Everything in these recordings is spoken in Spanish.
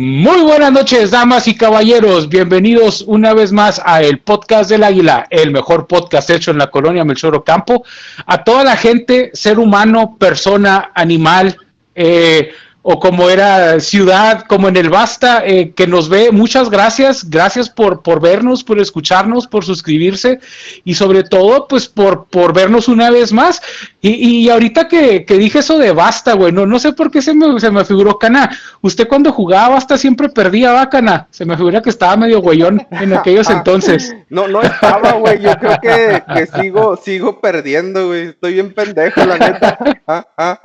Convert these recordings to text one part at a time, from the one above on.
Muy buenas noches, damas y caballeros. Bienvenidos una vez más a el podcast del Águila, el mejor podcast hecho en la colonia Melchor Campo. A toda la gente, ser humano, persona, animal, eh, o como era Ciudad, como en el Basta, eh, que nos ve. Muchas gracias, gracias por, por vernos, por escucharnos, por suscribirse y sobre todo, pues por, por vernos una vez más. Y, y ahorita que, que, dije eso de Basta, güey, no, no sé por qué se me, se me figuró Cana. Usted cuando jugaba Basta siempre perdía, va, Cana. Se me figura que estaba medio güeyón en aquellos entonces. No, no estaba, güey. Yo creo que, que sigo, sigo perdiendo, güey. Estoy bien pendejo, la neta. Ah, ah.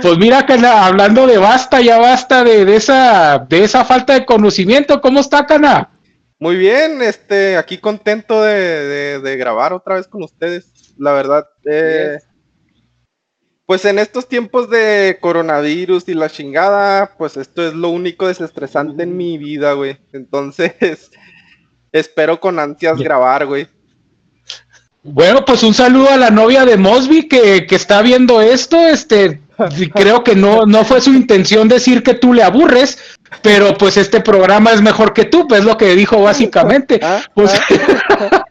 Pues mira, Cana, hablando de basta, ya basta de, de, esa, de esa falta de conocimiento. ¿Cómo está, Cana? Muy bien, este, aquí contento de, de, de grabar otra vez con ustedes. La verdad, eh, pues en estos tiempos de coronavirus y la chingada, pues esto es lo único desestresante en mi vida, güey. Entonces, espero con ansias grabar, güey. Bueno, pues un saludo a la novia de Mosby que, que está viendo esto. Este, creo que no, no fue su intención decir que tú le aburres, pero pues este programa es mejor que tú, pues lo que dijo básicamente. Pues,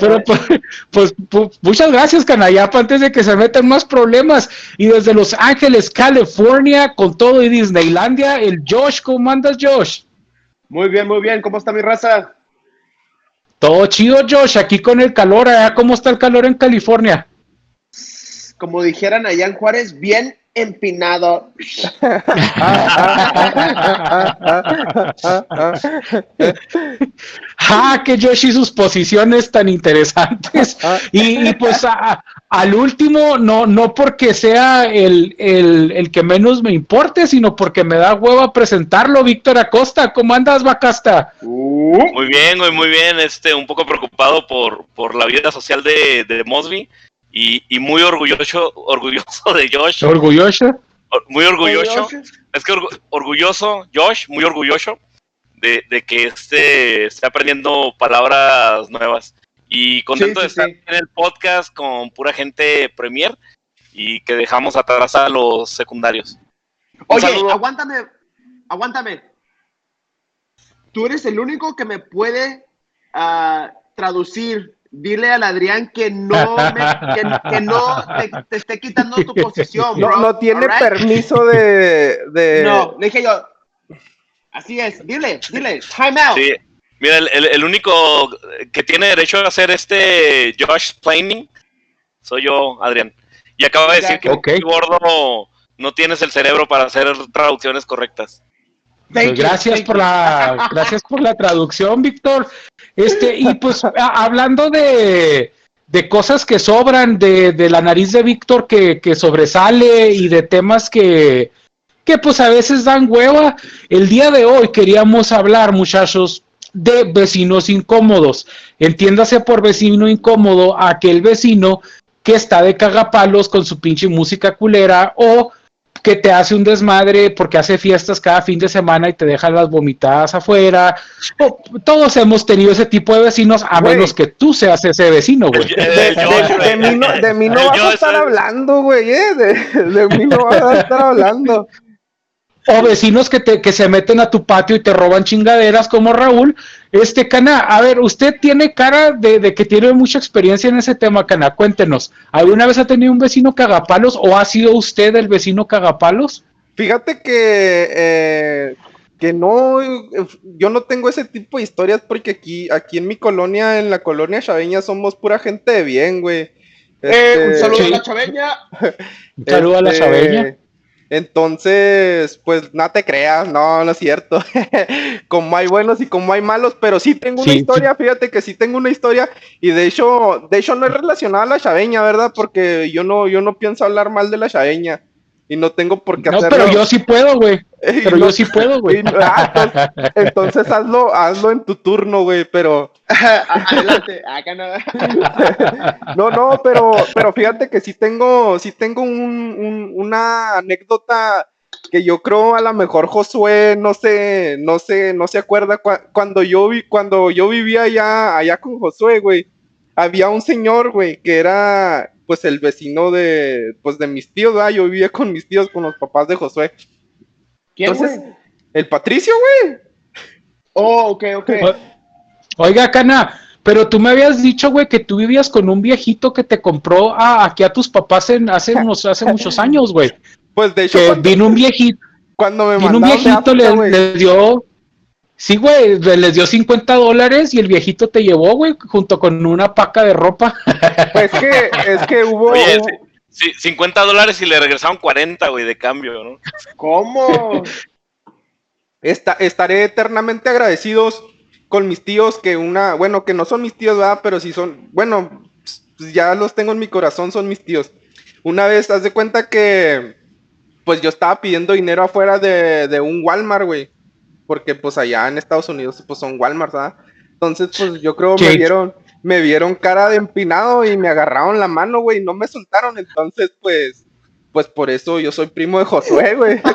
pero pues, pues, muchas gracias, Canayapa, antes de que se metan más problemas. Y desde Los Ángeles, California, con todo y Disneylandia, el Josh, ¿cómo andas, Josh? Muy bien, muy bien, ¿cómo está mi raza? Todo chido, Josh, aquí con el calor, allá, ¿cómo está el calor en California? Como dijeran allá en Juárez, bien empinado. ah, que Yoshi sus posiciones tan interesantes. Y, y pues a, al último, no, no porque sea el, el, el, que menos me importe, sino porque me da hueva presentarlo, Víctor Acosta. ¿Cómo andas, Bacasta? Muy bien, muy bien. Este, un poco preocupado por, por la vida social de, de Mosby. Y, y, muy orgulloso, orgulloso de Josh. ¿Orgulloso? Muy orgulloso. Es que orgulloso, Josh, muy orgulloso de, de, que esté, esté aprendiendo palabras nuevas. Y contento sí, sí, de estar sí. en el podcast con pura gente premier y que dejamos atrás a los secundarios. Oye, aguántame, aguántame. Tú eres el único que me puede uh, traducir dile al Adrián que no, me, que, que, no te, te, esté quitando tu posición. Bro. No, no tiene right? permiso de, de, No, le dije yo. Así es, dile, dile, time out. Sí. Mira, el, el, el, único que tiene derecho a hacer este Josh Planning soy yo, Adrián. Y acaba de decir que okay. gordo no tienes el cerebro para hacer traducciones correctas. Pues gracias por la gracias por la traducción, Víctor. Este, y pues hablando de, de, cosas que sobran, de, de la nariz de Víctor que, que, sobresale y de temas que, que pues a veces dan hueva, el día de hoy queríamos hablar, muchachos, de vecinos incómodos. Entiéndase por vecino incómodo aquel vecino que está de cagapalos con su pinche música culera o que te hace un desmadre porque hace fiestas cada fin de semana y te deja las vomitadas afuera. Todos hemos tenido ese tipo de vecinos, a wey. menos que tú seas ese vecino, güey. De, de, de, de, mí no, de mí no vas a estar hablando, güey, ¿eh? De, mí no vas a estar hablando. O vecinos que, te, que se meten a tu patio y te roban chingaderas como Raúl. Este, Cana, a ver, usted tiene cara de, de, que tiene mucha experiencia en ese tema, Cana. Cuéntenos, ¿alguna vez ha tenido un vecino cagapalos o ha sido usted el vecino cagapalos? Fíjate que, eh, que no, yo no tengo ese tipo de historias porque aquí, aquí en mi colonia, en la colonia chaveña, somos pura gente de bien, güey. Este, eh, un saludo sí. a la chaveña. un saludo este, a la chaveña. Entonces, pues no te creas, no, no es cierto. como hay buenos y como hay malos, pero sí tengo una sí, historia, sí. fíjate que sí tengo una historia y de hecho, de hecho no es relacionada a la chaveña, ¿verdad? Porque yo no, yo no pienso hablar mal de la chaveña y no tengo por qué no, hacerlo. Pero yo sí puedo, güey. Pero no, yo sí puedo, güey. Ah, entonces, entonces, hazlo, hazlo en tu turno, güey, pero. Adelante, acá no. no, no, pero, pero fíjate que sí tengo, sí tengo un, un, una anécdota que yo creo a lo mejor Josué no sé, no sé, no se acuerda cu cuando yo vi, cuando yo vivía allá, allá con Josué, güey. Había un señor, güey, que era pues el vecino de, pues de mis tíos, ¿verdad? Yo vivía con mis tíos, con los papás de Josué. ¿Quién, güey? el Patricio, güey. Oh, ok, ok. Oiga, Cana, pero tú me habías dicho, güey, que tú vivías con un viejito que te compró a, aquí a tus papás en, hace, unos, hace muchos años, güey. Pues de hecho, Que cuando, vino un viejito, cuando me vino un viejito, le, África, güey, le dio, sí, güey, le- les dio 50 dólares y el viejito te llevó, güey, junto con una paca de ropa. pues es que, es que hubo, Oye, sí, 50 dólares y le regresaron 40, güey, de cambio, ¿no? ¿Cómo? Esta- estaré eternamente agradecidos con mis tíos que una, bueno, que no son mis tíos, ¿verdad? Pero sí son, bueno, pues ya los tengo en mi corazón, son mis tíos. Una vez, haz de cuenta que, pues yo estaba pidiendo dinero afuera de, de un Walmart, güey. Porque pues allá en Estados Unidos, pues son Walmart, ¿verdad? Entonces, pues yo creo me Sí. vieron, me vieron cara de empinado y me agarraron la mano, güey, y no me soltaron. Entonces, pues, pues por eso yo soy primo de Josué, güey.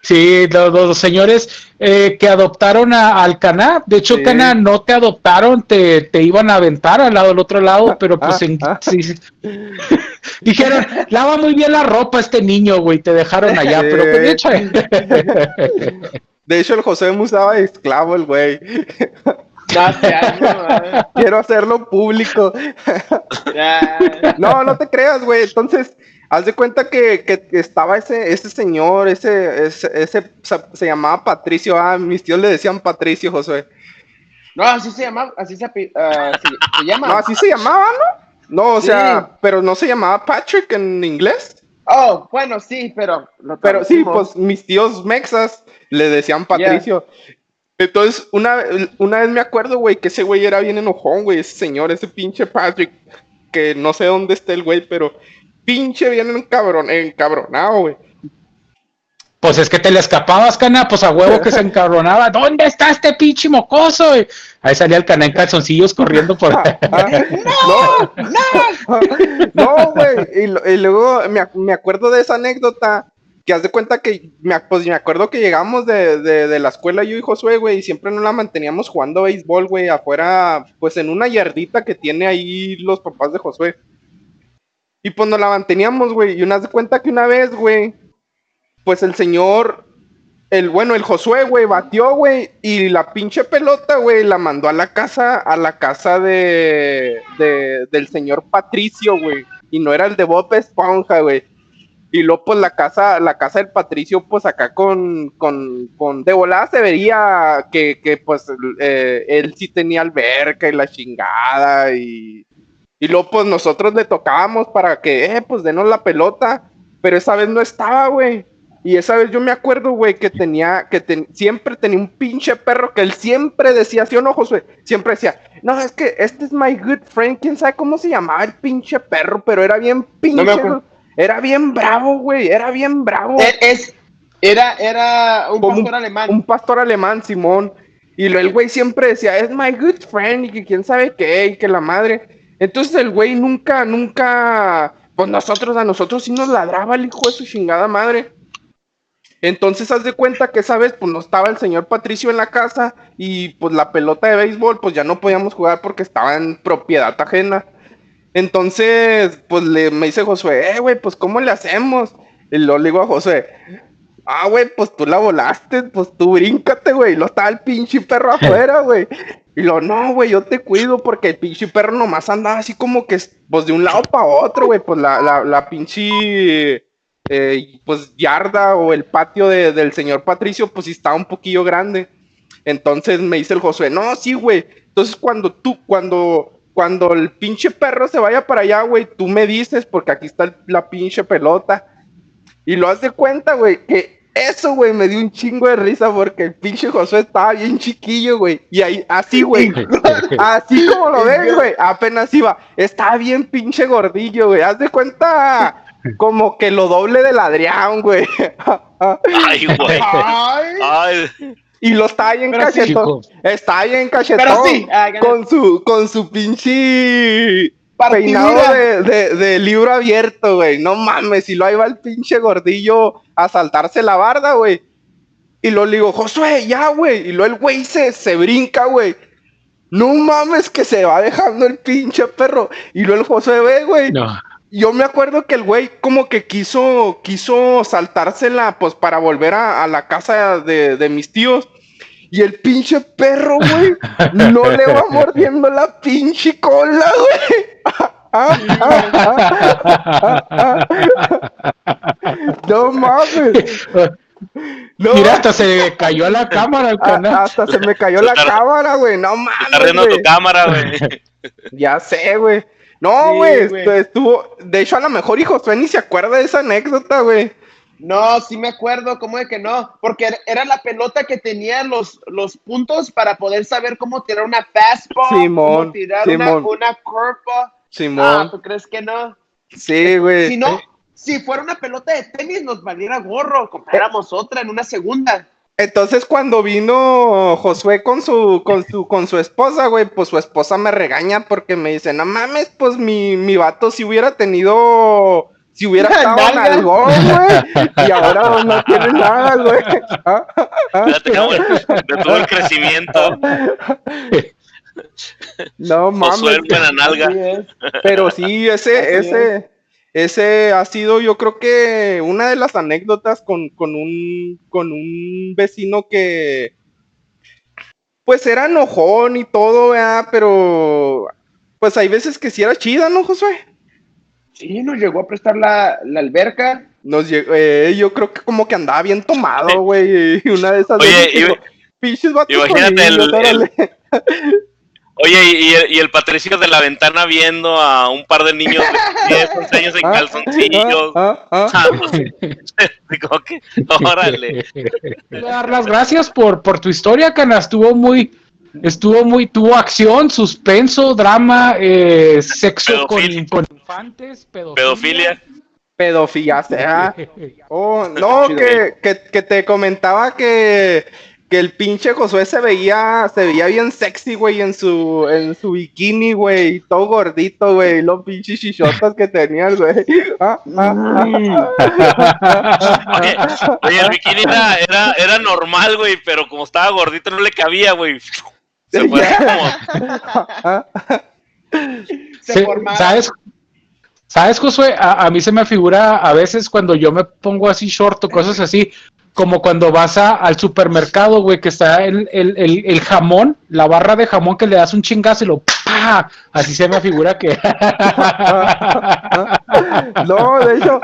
Sí, los, los señores eh, que adoptaron a, al Caná, de hecho, Sí. Caná no te adoptaron, te, te iban a aventar al lado del otro lado, pero pues Ah, en- ah. sí, sí. dijeron, lava muy bien la ropa este niño, güey, te dejaron allá, pero pues de hecho, De hecho, el José me usaba de esclavo, el güey. Algo. Quiero hacerlo público. No, no te creas, güey. Entonces, haz de cuenta que, que- que estaba ese, ese señor, ese, ese, ese- se, llamaba Patricio. Ah, mis tíos le decían Patricio, José. No, así se llama, así se, ah, se, se llama. No, así se llamaba, ¿no? No, o Sí. sea, pero no se llamaba Patrick en inglés. Oh, bueno, sí, pero. lo Pero sí, pues mis tíos mexas le decían Patricio. Entonces, una, una vez me acuerdo, güey, que ese güey era bien enojón, güey, ese señor, ese pinche Patrick, que no sé dónde está el güey, pero pinche bien encabron, encabronado, güey. Pues es que te le escapabas, Caná, pues a huevo que se encabronaba, ¿dónde está este pinche mocoso? Y ahí salía el Caná en calzoncillos corriendo por... Ah, no, no, güey. Y, luego me, me acuerdo de esa anécdota que haz de cuenta que me, pues, me acuerdo que llegamos de, de- de la escuela yo y Josué, güey, y siempre nos la manteníamos jugando béisbol, güey, afuera, pues en una yardita que tiene ahí los papás de Josué. Y pues nos la manteníamos, güey, y una haz de cuenta que una vez, güey, pues el señor, el bueno, el Josué, güey, batió, güey, y la pinche pelota, güey, la mandó a la casa, a la casa de, de del señor Patricio, güey, y no era el de Bob Esponja, güey. Y luego, pues, la casa, la casa del Patricio, pues, acá con, con, con, de volada se vería que, que pues, eh, él sí tenía alberca y la chingada, y, y luego, pues, nosotros le tocábamos para que, eh, pues, denos la pelota, pero esa vez no estaba, güey. Y esa vez yo me acuerdo, güey, que tenía, que ten- siempre tenía un pinche perro que él siempre decía, ¿sí o no, Josué? Siempre decía, no, es que este es my good friend, quién sabe cómo se llamaba el pinche perro, pero era bien pinche, era bien bravo, güey, era bien bravo. Es, era, era un Como pastor alemán. Un pastor alemán, Simón. Y lo, el güey siempre decía, es my good friend, y que quién sabe qué, y que la madre. Entonces el güey nunca, nunca, pues nosotros, a nosotros sí nos ladraba el hijo de su chingada madre. Entonces haz de cuenta que esa vez pues no estaba el señor Patricio en la casa y pues la pelota de béisbol pues ya no podíamos jugar porque estaba en propiedad ajena. Entonces pues le, me dice Josué, eh güey, pues ¿cómo le hacemos? Y lo le digo a Josué, ah güey, pues tú la volaste, pues tú bríncate güey, y lo estaba el pinche perro afuera güey. Y lo, no, güey, yo te cuido porque el pinche perro nomás andaba así como que, pues de un lado para otro, güey, pues la, la, la pinche eh, pues yarda o el patio de- del señor Patricio, pues sí estaba un poquillo grande. Entonces me dice el Josué, no, sí, güey. Entonces cuando tú, cuando, cuando el pinche perro se vaya para allá, güey, tú me dices, porque aquí está la pinche pelota. Y lo has de cuenta, güey, que eso, güey, me dio un chingo de risa porque el pinche Josué estaba bien chiquillo, güey. Y ahí, así, güey. Así como lo ves, güey. Apenas iba. Estaba bien pinche gordillo, güey. Haz de cuenta como que lo doble del Adrián, güey. Ay, güey. Ay, Ay, y lo bien Pero sí, cachetón. Está bien cachetón. Pero sí, ah, con su, con su pinche peinado de, de- de libro abierto, güey. No mames, y lo ahí va el pinche gordillo a saltarse la barda, güey. Y lo le digo, Josué, ya, güey. Y luego el güey se, se brinca, güey. No mames, que se va dejando el pinche perro. Y luego el Josué ve, güey. No. Yo me acuerdo que el güey como que quiso, quiso saltársela, pues para volver a, la casa de, de, mis tíos. Y el pinche perro, güey, no le va mordiendo la pinche cola, güey. no mames. Mira, hasta se cayó la cámara, el canal. Hasta se me cayó la cámara, güey. No mames. Está riendo tu cámara, güey. Ya sé, güey. No, güey. estuvo. De hecho, a lo mejor hijo ni se acuerda de esa anécdota, güey. No, sí me acuerdo, ¿cómo de que no? Porque era la pelota que tenía los, los puntos para poder saber cómo tirar una fastball, Simón, cómo tirar Una, una curveball. Simón. Ah, ¿tú crees que no? Sí, güey. Si no, si fuera una pelota de tenis, nos valiera gorro, compráramos otra en una segunda. Entonces cuando vino Josué con su, con su, con su esposa, güey, pues su esposa me regaña porque me dice, no mames, pues mi, mi vato si hubiera tenido, si hubiera estado en algo, güey, y ahora no tiene nada, güey. ¿Ah? ¿Ah? De todo el crecimiento. No mames. la nalga. Pero sí, ese, ese, ese ha sido, yo creo que una de las anécdotas con, con un, con un vecino que, pues era enojón y todo, ¿verdad? Pero, pues hay veces que sí era chida, ¿no, Josué? Sí, nos llegó a prestar la, la alberca. Nos llegó, eh, yo creo que como que andaba bien tomado, güey. Una de esas Oye, veces imagínate el, Oye, y, el Patricio de la ventana viendo a un par de niños de 10, 11 años en ah, calzoncillos. Ah, ah, Digo que, órale. Dar las gracias por, por tu historia, Cana. Estuvo muy, estuvo muy, tuvo acción, suspenso, drama, eh, sexo con, infantes, pedofilia. Pedofilia. Pedofilia, Oh, no, que, que, que te comentaba que que el pinche Josué se veía, se veía bien sexy, güey, en su, en su bikini, güey, todo gordito, güey, los pinches chichotas que tenía güey. Ah, ah, ah. oye, el bikini era, era, era normal, güey, pero como estaba gordito no le cabía, güey. Se fue como... se ¿Sabes? ¿Sabes, Josué? A, a, mí se me figura a veces cuando yo me pongo así short o cosas así, como cuando vas al supermercado, güey, que está el, el, el, jamón, la barra de jamón que le das un chingazo y lo ¡pah! Así se me figura que. no, de hecho,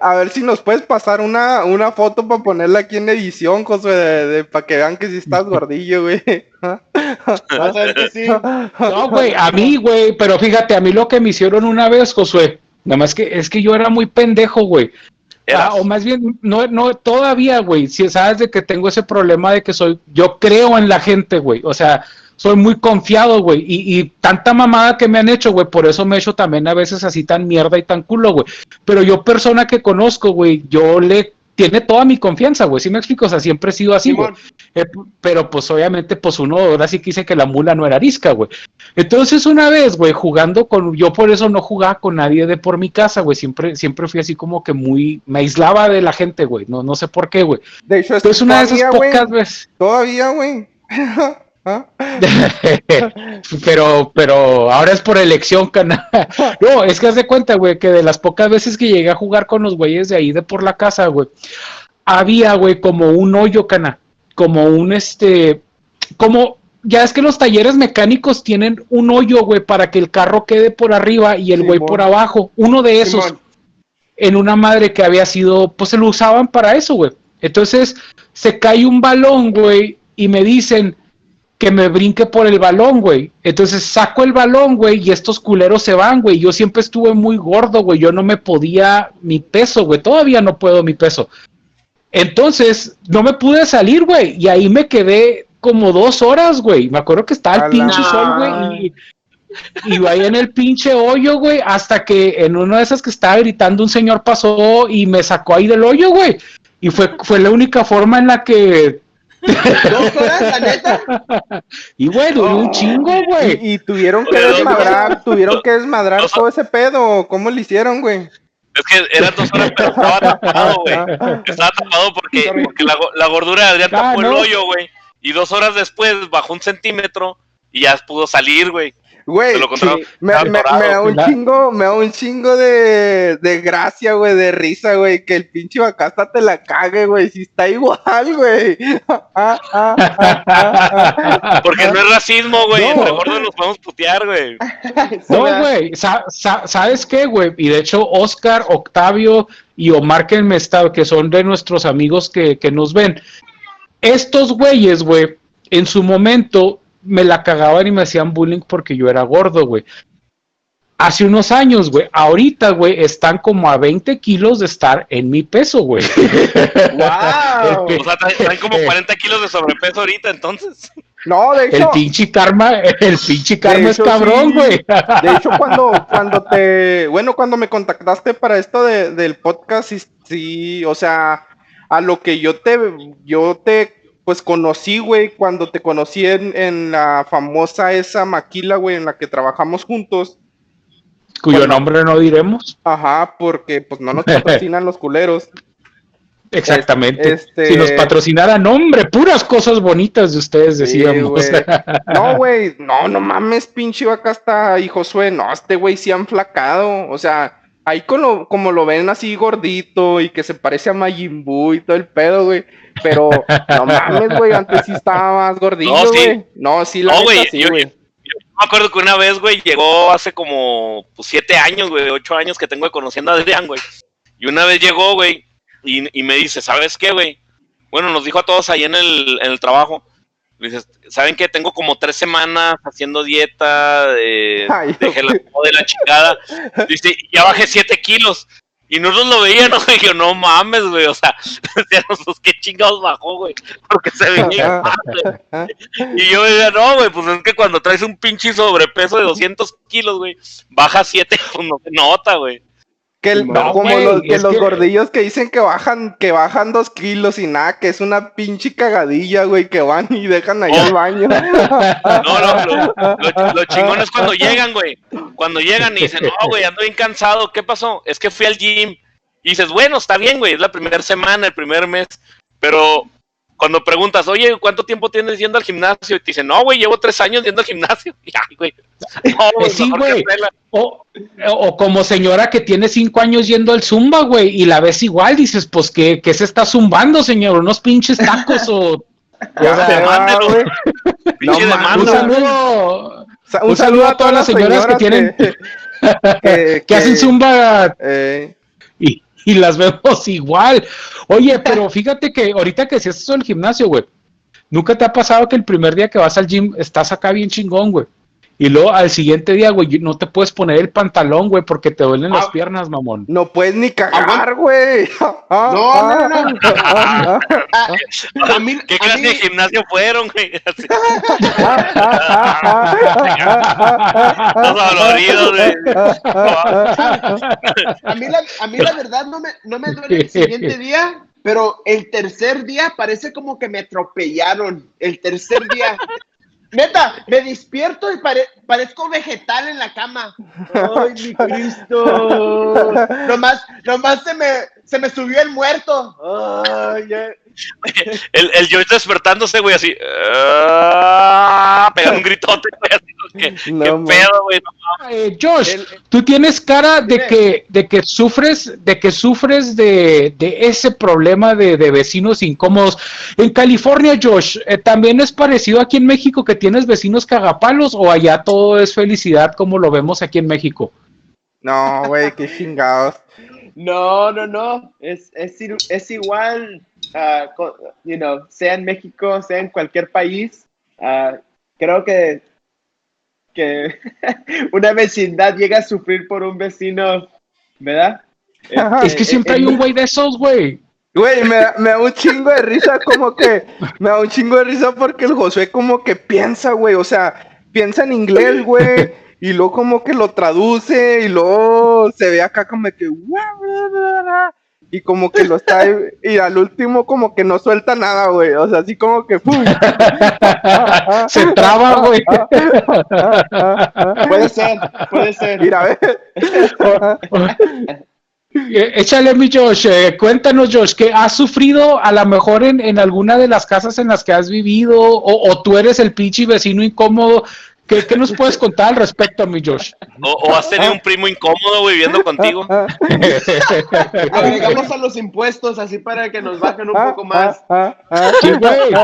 a ver, si nos puedes pasar una, una foto para ponerla aquí en edición, José, de, para que vean que si estás gordillo, güey. No, güey, a mí, güey, pero fíjate, a mí lo que me hicieron una vez, Josué, nada más que es que yo era muy pendejo, güey. Ah, o más bien, no, no, todavía, güey, si sabes de que tengo ese problema de que soy, yo creo en la gente, güey, o sea, soy muy confiado, güey, y, y, tanta mamada que me han hecho, güey, por eso me he hecho también a veces así tan mierda y tan culo, güey, pero yo persona que conozco, güey, yo le tiene toda mi confianza, güey. ¿Sí me explico? O sea, siempre he sido así, güey. Eh, pero pues obviamente, pues uno ahora sí quise que la mula no era arisca, güey. Entonces una vez, güey, jugando con, yo por eso no jugaba con nadie de por mi casa, güey. Siempre, siempre fui así como que muy, me aislaba de la gente, güey. No, no sé por qué, güey. De hecho, es una de esas pocas veces. Todavía, güey. ¿Ah? pero, pero ahora es por elección, cana. No, es que haz de cuenta, güey, que de las pocas veces que llegué a jugar con los güeyes de ahí de por la casa, güey, había, güey, como un hoyo, cana, como un este, como, ya es que los talleres mecánicos tienen un hoyo, güey, para que el carro quede por arriba y el güey por abajo. Uno de esos, en una madre que había sido, pues se lo usaban para eso, güey. Entonces, se cae un balón, güey, y me dicen, que me brinque por el balón, güey. Entonces saco el balón, güey, y estos culeros se van, güey. Yo siempre estuve muy gordo, güey. Yo no me podía mi peso, güey. Todavía no puedo mi peso. Entonces, no me pude salir, güey. Y ahí me quedé como dos horas, güey. Me acuerdo que estaba el pinche sol, güey. Y, y ahí en el pinche hoyo, güey. Hasta que en una de esas que estaba gritando, un señor pasó y me sacó ahí del hoyo, güey. Y fue, fue la única forma en la que ¿Dos horas, la neta? Y güey, un chingo, güey. Y, tuvieron que desmadrar, tuvieron que desmadrar todo ese pedo. ¿Cómo le hicieron, güey? Es que eran dos horas, pero estaba tapado, güey. Estaba tapado porque, porque la, la, gordura de Adrián tapó el hoyo, güey. Y dos horas después bajó un centímetro y ya pudo salir, güey. Güey, me, da un chingo, me da un chingo de, de gracia, güey, de risa, güey, que el pinche vacasta te la cague, güey, si está igual, güey. Porque no es racismo, güey, entre gordos nos podemos putear, güey. No, güey, ¿sabes qué, güey? Y de hecho, Oscar, Octavio y Omar que me está, que son de nuestros amigos que, que nos ven, estos güeyes, güey, en su momento me la cagaban y me hacían bullying porque yo era gordo, güey. Hace unos años, güey. Ahorita, güey, están como a 20 kilos de estar en mi peso, güey. ¡Wow! o sea, están como 40 kilos de sobrepeso ahorita, entonces. No, de hecho. El pinche karma, el pinche karma es cabrón, güey. De hecho, cuando, cuando te. Bueno, cuando me contactaste para esto de, del podcast, sí, sí, o sea, a lo que yo te. Yo te pues conocí, güey, cuando te conocí en, la famosa esa maquila, güey, en la que trabajamos juntos. Cuyo nombre no diremos. Ajá, porque pues no nos patrocinan los culeros. Exactamente. Este... Si nos patrocinaran, hombre, puras cosas bonitas de ustedes decíamos. no, güey, no, no mames, pinche vaca hasta y Josué, no, este güey sí han flacado, o sea, ahí como, como lo ven así gordito y que se parece a Majin Buu y todo el pedo, güey. Pero no mames, güey, antes sí estaba más gordito, güey. No, sí, la no, güey. Sí, yo, me acuerdo que una vez, güey, llegó hace como pues, siete años, güey, ocho años que tengo conociendo a Adrián, güey. Y una vez llegó, güey, y, y, me dice, ¿sabes qué, güey? Bueno, nos dijo a todos ahí en el, en el trabajo. Dices, ¿saben qué? Tengo como tres semanas haciendo dieta, de, dejé la, de la chingada. Dice, ya bajé siete kilos. Y nosotros lo veíamos, y yo, no mames, güey, o sea, nosotros qué chingados bajó, güey, porque se veía Y yo decía, no, güey, pues es que cuando traes un pinche sobrepeso de 200 kilos, güey, baja 7, pues no se nota, güey. Que como los, que los gordillos que dicen que bajan, que bajan dos kilos y nada, que es una pinche cagadilla, güey, que van y dejan ahí el oh. baño. No, no, lo, lo, chingón es cuando llegan, güey. Cuando llegan y dicen, no, güey, ando bien cansado, ¿qué pasó? Es que fui al gym. Y dices, bueno, está bien, güey, es la primera semana, el primer mes, pero cuando preguntas, oye, ¿cuánto tiempo tienes yendo al gimnasio? Y te dicen, no, güey, llevo tres años yendo al gimnasio. Y, ay, güey. No, sí, güey. O, o, como señora que tiene cinco años yendo al zumba, güey, y la ves igual, dices, pues, ¿qué, qué se está zumbando, señor? ¿Unos pinches tacos o...? güey. no, un saludo, un, saludo a todas las señoras, que, tienen... Que, que, hacen zumba... Eh. Y, las vemos igual. Oye, pero fíjate que ahorita que si estás en el gimnasio, güey, nunca te ha pasado que el primer día que vas al gym estás acá bien chingón, güey. Y luego al siguiente día, güey, no te puedes poner el pantalón, güey, porque te duelen las ah, piernas, mamón. No puedes ni cagar, güey. no, no, no. a mí, ¿Qué clase de gimnasio fueron, güey? a, mí la, a mí la verdad no me, no me duele el siguiente día, pero el tercer día parece como que me atropellaron. El tercer día Neta, me despierto y parezco vegetal en la cama. ¡Ay, mi Cristo! nomás, nomás se me, se me subió el muerto. El, el George despertándose, güey, así. Uh, pegando un gritote, güey, así. ¿Qué, pedo, güey? Eh, Josh, tú tienes cara de que, de que sufres, de que sufres de, de ese problema de, de, vecinos incómodos. En California, Josh, eh, ¿también es parecido aquí en México que tienes vecinos cagapalos o allá todo es felicidad como lo vemos aquí en México? No, güey, qué chingados. No, no, no, es, es, es igual, uh, you know, sea en México, sea en cualquier país. Uh, creo que que una vecindad llega a sufrir por un vecino, ¿verdad? es que este, siempre hay un güey de esos, güey. Güey, me, me, da un chingo de risa, como que me da un chingo de risa porque el Josué como que piensa, güey, o sea, piensa en inglés, güey, y luego como que lo traduce y luego se ve acá como que y como que lo está y al último como que no suelta nada, güey. O sea, así como que se traba, güey. puede ser, puede ser. Mira, a ver. Eh, échale mi Josh, eh, cuéntanos Josh, que has sufrido a lo mejor en, en, alguna de las casas en las que has vivido o, o tú eres el pinche vecino incómodo ¿Qué, ¿Qué, nos puedes contar al respecto, mi Josh? ¿O, o has tenido un primo incómodo viviendo contigo? Agregamos a los impuestos así para que nos bajen un poco más. Sí, güey.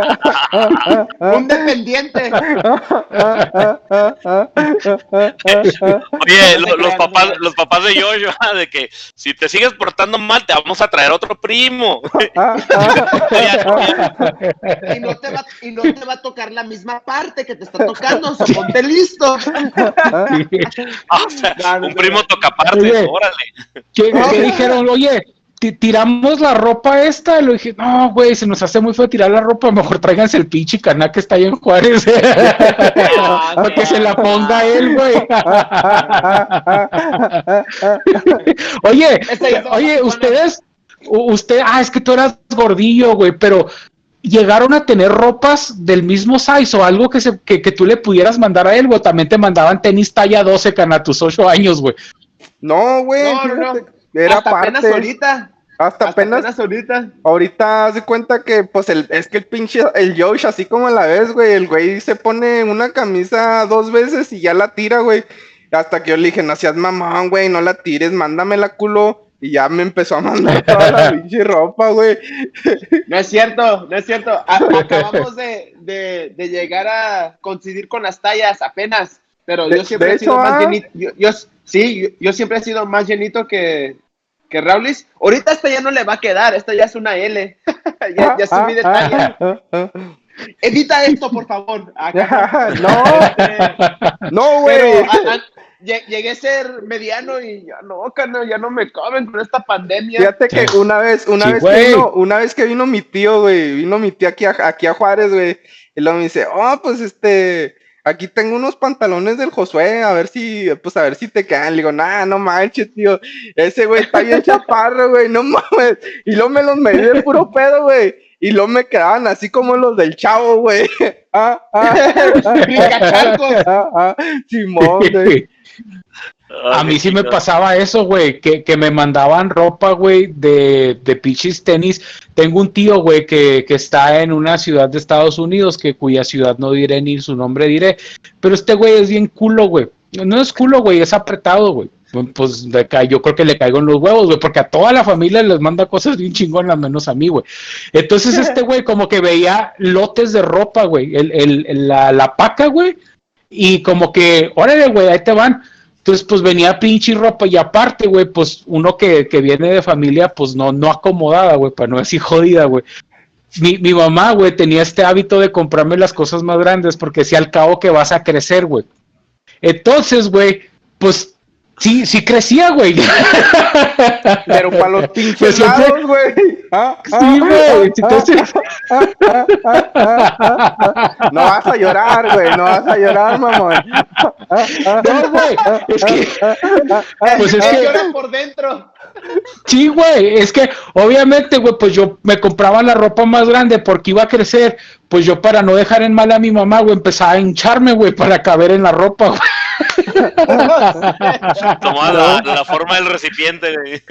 Un dependiente. Oye, lo- los, papás, los papás de Josh, ah, de que si te sigues portando mal, te vamos a traer otro primo. Y no, te va, y no te va a tocar la misma parte que te está tocando. so listo. Ah, o sea, un primo toca parte, Oye. órale. ¿Qué, qué dijeron? Oye, ti- tiramos la ropa esta. Le dije, no, güey, se nos hace muy feo tirar la ropa. Mejor tráiganse el pinche caná que está ahí en Juárez. Para que se la ponga él, güey. oye, oye, ustedes, usted, ah, es que tú eras gordillo, güey, pero llegaron a tener ropas del mismo size o algo que, se, que, que tú le pudieras mandar a él, güey. También te mandaban tenis talla 12, cana, a tus 8 años, güey. No, güey. No, no, no. fíjate, Era Hasta apenas ahorita. Hasta Hasta apenas. apenas ahorita. Ahorita haz de cuenta que, pues, el, es que el pinche, el Josh, así como la ves, güey, el güey se pone una camisa dos veces y ya la tira, güey. Hasta que yo le dije, no seas mamón, güey, no la tires, mándamela, culo. Y ya me empezó a mandar toda la pinche ropa, güey. No es cierto, no es cierto. A- acabamos de, de, de llegar a coincidir con las tallas apenas, pero De- yo siempre he sido hecho, más ah. llenito. Yo, yo- sí, yo, yo siempre he sido más llenito que, que Raulis. Ahorita esta ya no le va a quedar, esta ya es una L. ya, ya subí de talla. ah, Edita esto, por favor. Acá, no, este, no, güey. Llegué a ser mediano y ya no, carnal, ya no me caben con esta pandemia. Fíjate que una vez, una Sí, vez güey. que vino, una vez que vino mi tío, güey, vino mi tío aquí a, aquí a Juárez, güey, y luego me dice, oh, pues este, aquí tengo unos pantalones del Josué, a ver si, pues a ver si te quedan. Le digo, nah, no manches, tío, ese güey está bien chaparro, güey, no mames. Y luego me los medí de puro pedo, güey. Y luego me quedaban así como los del chavo, güey. Ah, ah, ah, Brincacharcos. ah, ah, Simón, güey. A mí sí me pasaba eso, güey, que, que me mandaban ropa, güey, de, de pichis tenis. Tengo un tío, güey, que, que está en una ciudad de Estados Unidos, que cuya ciudad no diré ni su nombre diré, pero este güey es bien culo, güey. No es culo, güey, es apretado, güey. Pues le ca- yo creo que le caigo en los huevos, güey, porque a toda la familia les manda cosas bien chingonas, menos a mí, güey. Entonces este güey como que veía lotes de ropa, güey, el, el, el- la, la paca, güey, y como que, órale, güey, ahí te van. Entonces, pues venía pinche ropa y aparte, güey, pues uno que, que viene de familia, pues no, no acomodada, güey, para no decir jodida, güey. Mi, mi mamá, güey, tenía este hábito de comprarme las cosas más grandes porque si al cabo que vas a crecer, güey. Entonces, güey, pues sí, sí crecía, güey. Pero para los pinches Pues siempre- lados, güey. Ah, ah, Sí, güey. ah, Entonces, No vas a llorar, güey. No vas a llorar, mamón. no, güey. Es que, pues es que, llora por dentro. Sí, güey, es que obviamente, güey, pues yo me compraba la ropa más grande porque iba a crecer, pues yo para no dejar en mal a mi mamá, güey, empezaba a hincharme, güey, para caber en la ropa, güey. Tomaba la, la forma del recipiente, güey.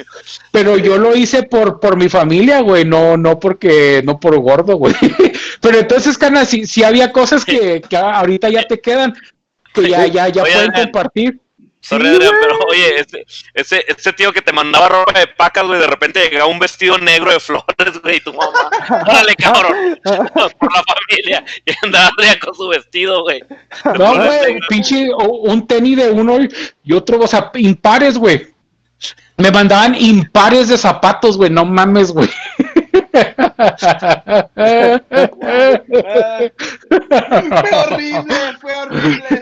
Pero yo lo hice por, por mi familia, güey, no, no porque, no por gordo, güey. Pero entonces, Cana, si, si había cosas que, que ahorita ya te quedan, que ya, ya, ya Oye, pueden Adrián. compartir. Sorry, Sí, Adrián, pero oye, ese, ese, ese tío que te mandaba ropa de pacas, güey, de repente llegaba un vestido negro de flores, güey, y tu mamá, órale, cabrón, por la familia, y andaba Adrián con su vestido, güey. No, güey, pinche, o- un tenis de uno y otro, o sea, impares, güey. Me mandaban impares de zapatos, güey, no mames, güey. Fue horrible, fue horrible.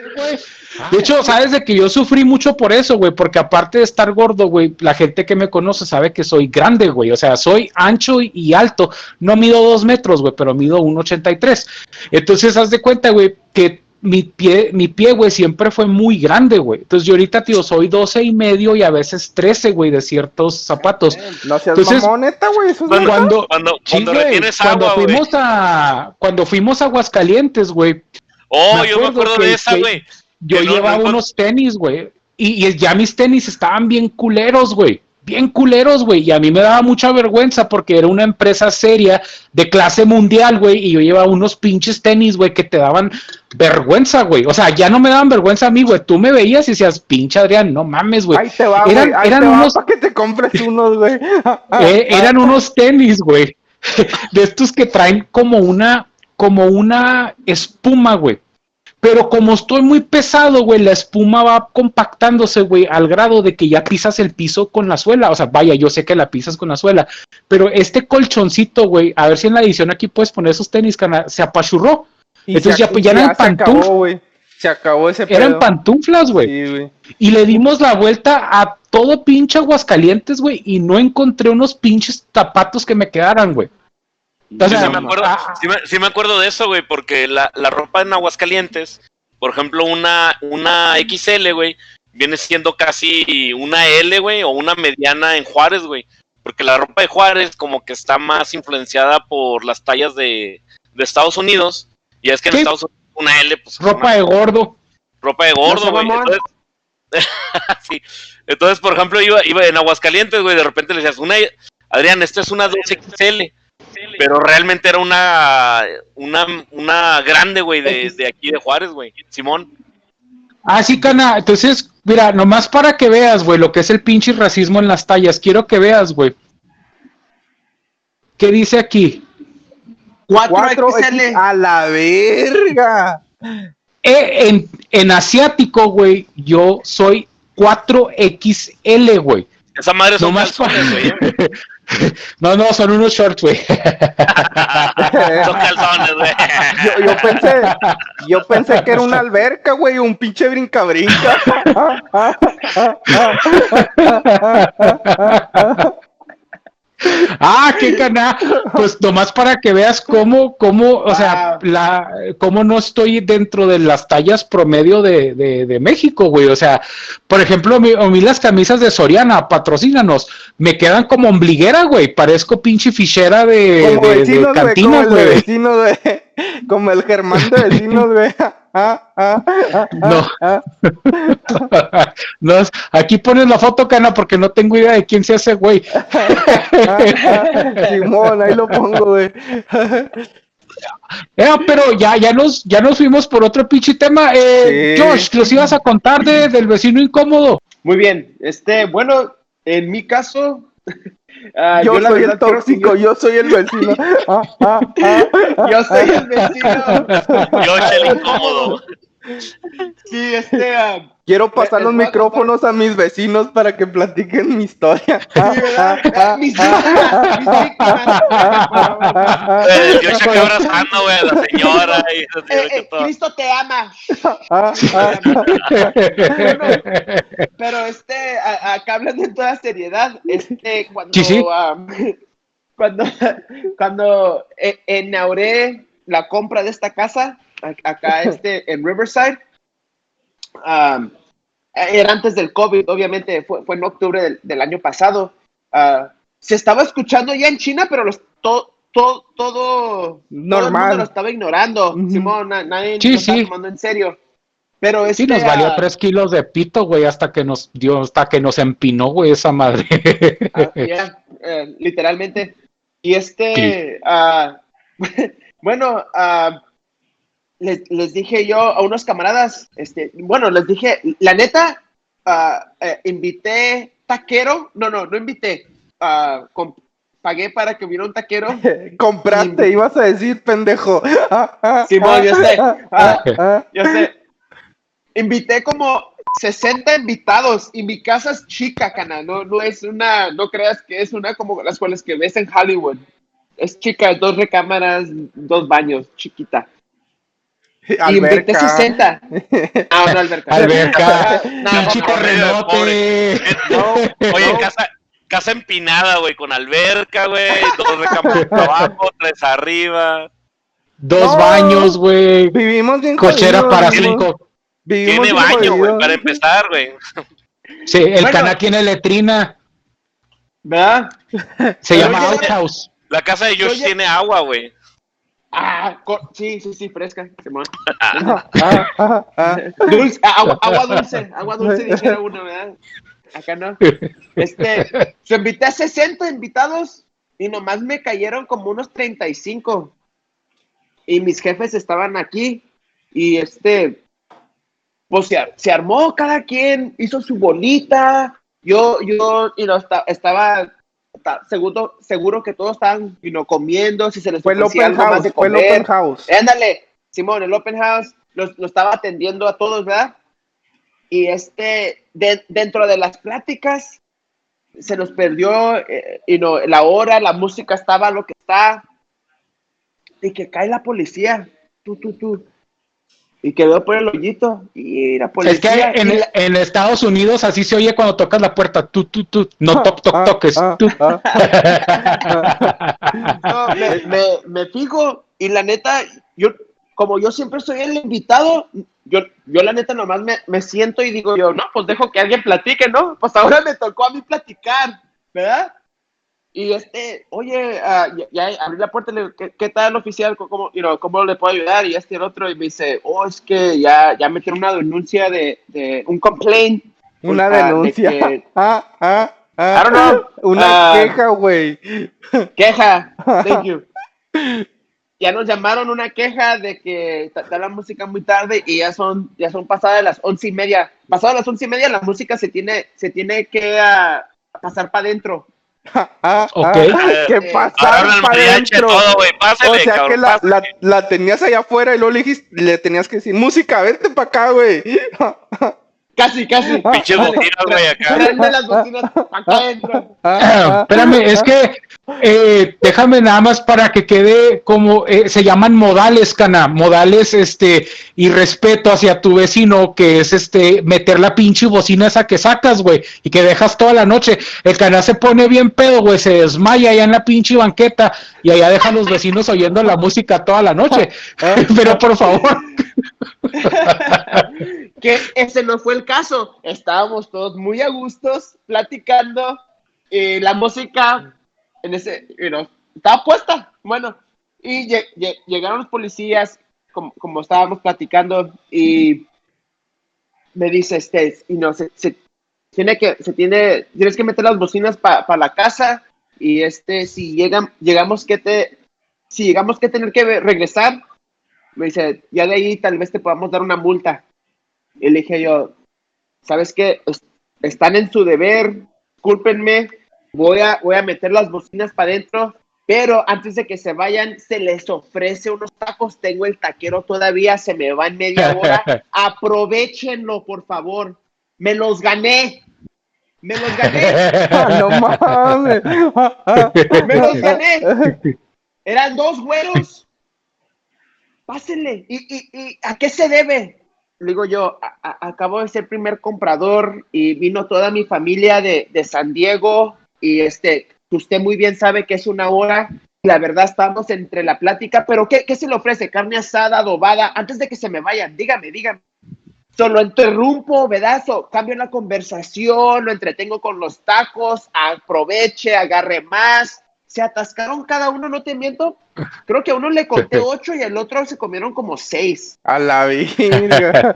De hecho, sabes de que yo sufrí mucho por eso, güey, porque aparte de estar gordo, güey, la gente que me conoce sabe que soy grande, güey, o sea, soy ancho y, y alto, no mido dos metros, güey, pero mido 1,83. Entonces, haz de cuenta, güey, que mi pie, mi pie, güey, siempre fue muy grande, güey. Entonces, yo ahorita, tío, soy 12 y medio y a veces 13, güey, de ciertos zapatos. No seas Entonces- mamón, neta, güey. Eso es Cuando-. Cuando, Cuando, sí, cuando güey, retienes cuando agua, güey. fuimos a, cuando fuimos a Aguascalientes, güey, Oh, me yo me acuerdo que- de esa, güey. yo no- llevaba no unos tenis, güey. Y, y ya mis tenis estaban bien culeros, güey. Bien culeros, güey, y a mí me daba mucha vergüenza porque era una empresa seria de clase mundial, güey, y yo llevaba unos pinches tenis, güey, que te daban vergüenza, güey. O sea, ya no me daban vergüenza a mí, güey. Tú me veías y decías, pinche Adrián, no mames, güey. Ahí te va, eran, güey. eran unos para que te compres unos, güey. Eh, eran unos tenis, güey. De estos que traen como una como una espuma, güey. Pero como estoy muy pesado, güey, la espuma va compactándose, güey, al grado de que ya pisas el piso con la suela. O sea, vaya, yo sé que la pisas con la suela. Pero este colchoncito, güey, a ver si en la edición aquí puedes poner esos tenis, cana, se apachurró. Entonces ya, ya, eran pantuflas. Se acabó ese pedo. Eran pantuflas, güey. y le dimos la vuelta a todo pinche Aguascalientes, güey, y no encontré unos pinches zapatos que me quedaran, güey sí, me acuerdo, ah. sí, me, acuerdo, de eso, güey, porque la, ropa en Aguascalientes, por ejemplo, una, una XL, güey, viene siendo casi una L, güey, o una mediana en Juárez, güey. Porque la ropa de Juárez como que está más influenciada por las tallas de, Estados Unidos. Y es que en Estados Unidos una L, pues... Ropa de gordo. Ropa de gordo, güey. entonces, sí. Entonces, por ejemplo, iba, iba en Aguascalientes, güey, de repente le decías, una... Adrián, esto es una 2XL pero realmente era una, una, una grande, güey, de, de aquí de Juárez, güey, Simón. Ah, sí, Cana. Entonces, mira, nomás para que veas, güey, lo que es el pinche racismo en las tallas. Quiero que veas, güey. ¿Qué dice aquí? 4 XL. A la verga. Eh, en, en asiático, güey, yo soy 4XL, güey. Esa madre son más güey. No, no, son unos shorts, güey. son calzones, güey. Yo, pensé, yo pensé que era una alberca, güey, un pinche brinca-brinca. Ah, qué cana. Pues nomás para que veas cómo, cómo, o sea, la, cómo no estoy dentro de las tallas promedio de, de, México, güey. O sea, por ejemplo, a mí, las camisas de Soriana, patrocínanos, me quedan como ombliguera, güey. Parezco pinche fichera de, de, de cantina, güey. Como el Germán de vecinos, güey. No. no. Aquí pones la foto, Cana, porque no tengo idea de quién se hace, güey. Simón, ahí lo pongo, güey. Eh, pero ya, ya nos, ya nos fuimos por otro pinche tema. Eh, Josh, los ibas a contar de, del vecino incómodo. Muy bien, este, bueno, en mi caso, Ah, yo, soy el tóxico, yo... soy el vecino. yo soy el vecino. Yo soy el incómodo. Sí, este. Ah, Quiero pasar los micrófonos a mis vecinos para que platiquen mi historia. mis Yo estoy abrazando, güey, a la señora. Y eh, eh, Cristo te ama. pero este, acá hablando en toda seriedad, este, cuando, cuando, cuando eh, inauguré la compra de esta casa, acá este, en Riverside, era antes del COVID, obviamente fue, fue en octubre del, año pasado. Ah, se estaba escuchando ya en China, pero los, todo, todo, Normal. lo estaba ignorando. Simón, nadie lo estaba tomando en serio. Pero sí, nos este, valió ah, tres kilos de pito, güey, hasta que nos dio, hasta que nos empinó, güey, esa madre. Ah, eh, literalmente. Y este, bueno, les, dije yo a unos camaradas, este, bueno, les dije, la neta, uh, invité taquero, no, no, no invité, uh, pagué para que hubiera un taquero. Compraste, ibas a decir, pendejo. Simón, yo sé, yo sé. Invité como 60 invitados y mi casa es chica, cana, no, no es una, no creas que es una como las cuales que ves en Hollywood. Es chica, dos recámaras, dos baños, chiquita. Alberca. Y 60. Ah, no, alberca. Alberca. no, no, Oye, casa, casa empinada, güey, con alberca, güey. Dos recámaras abajo, tres arriba. Dos baños, güey. Vivimos bien Cochera para cinco. Tiene baño, güey, para empezar, güey. Sí, el bueno, cana tiene letrina. ¿Verdad? Se llama outhouse. La casa de Josh tiene agua, güey. Ah, sí, sí, sí, fresca. dulce, agua, agua, dulce, agua dulce, dijera uno, ¿verdad? acá no. Este, se invité a 60 invitados y nomás me cayeron como unos 35. Y mis jefes estaban aquí y este, pues se, armó, cada quien hizo su bolita. Yo, yo, y no, estaba seguro, seguro que todos estaban comiendo, si se les fue el open house, fue el open house. Ándale, Simón, el open house lo, estaba atendiendo a todos, ¿verdad? Y este, dentro de las pláticas, se nos perdió eh, no, la hora, la música estaba lo que está, y que cae la policía, tú, tú, tú y quedó por el hoyito y la policía. Es que en, Estados Unidos así se oye cuando tocas la puerta, tú, tú, tú, no toc, toc, toques, tú. me, me, fijo y la neta, yo, como yo siempre soy el invitado, yo, yo la neta nomás me, me siento y digo yo, no, pues dejo que alguien platique, ¿no? Pues ahora me tocó a mí platicar, ¿verdad? Y este, oye, uh, ya, abrí la puerta, le ¿qué, ¿qué, tal oficial? ¿Cómo, you know, ¿Cómo le puedo ayudar? Y este y el otro, y me dice, oh, es que ya, ya metieron una denuncia de, de un complaint. Una denuncia. De que, ah, ah, ah. I don't know. Una queja, güey. Queja, thank you. Ya nos llamaron una queja de que está la música muy tarde y ya son, ya son pasadas las once y media. Pasadas las once y media la música se tiene, se tiene que pasar para adentro Ah, ah, ¿Qué pasa para adentro? o sea que la, la, la, tenías allá afuera y luego le, dijiste, le tenías que decir, música, vente para acá, güey. Casi, casi. Pinches bocinas, güey, acá. las bocinas acá adentro. Espérame, es que eh, déjame nada más para que quede como eh, se llaman modales, cana, modales, este, y respeto hacia tu vecino, que es este, meter la pinche bocina esa que sacas, güey, y que dejas toda la noche. El cana se pone bien pedo, güey, se desmaya allá en la pinche banqueta y allá deja a los vecinos oyendo la música toda la noche. Pero por favor. que ese no fue el caso. Estábamos todos muy a gustos, platicando, y la música en ese, estaba puesta. Bueno, y llegaron los policías, como, estábamos platicando, y me dice, este, y no, se, tiene que, se tiene, tienes que meter las bocinas para la casa, y este, si llegan, llegamos que te, si llegamos que tener que regresar, me dice, ya de ahí tal vez te podamos dar una multa. Y le dije yo, ¿sabes qué? Están en su deber, cúlpenme, voy a, voy a meter las bocinas para adentro, pero antes de que se vayan, se les ofrece unos tacos. Tengo el taquero todavía, se me va en media hora. Aprovechenlo, por favor. Me los gané. Me los gané. no mames. me los gané. Eran dos güeros. Pásenle. ¿Y, y, y a qué se debe? Digo yo, acabo de ser primer comprador y vino toda mi familia de, de, San Diego y este, usted muy bien sabe que es una hora. La verdad estamos entre la plática, pero ¿qué, qué se le ofrece? Carne asada, adobada, antes de que se me vayan, dígame, dígame. Solo interrumpo, ¿verdad? cambio la conversación, lo entretengo con los tacos, aproveche, agarre más se atascaron cada uno, no te miento. Creo que a uno le conté ocho y al otro se comieron como seis. A la vida.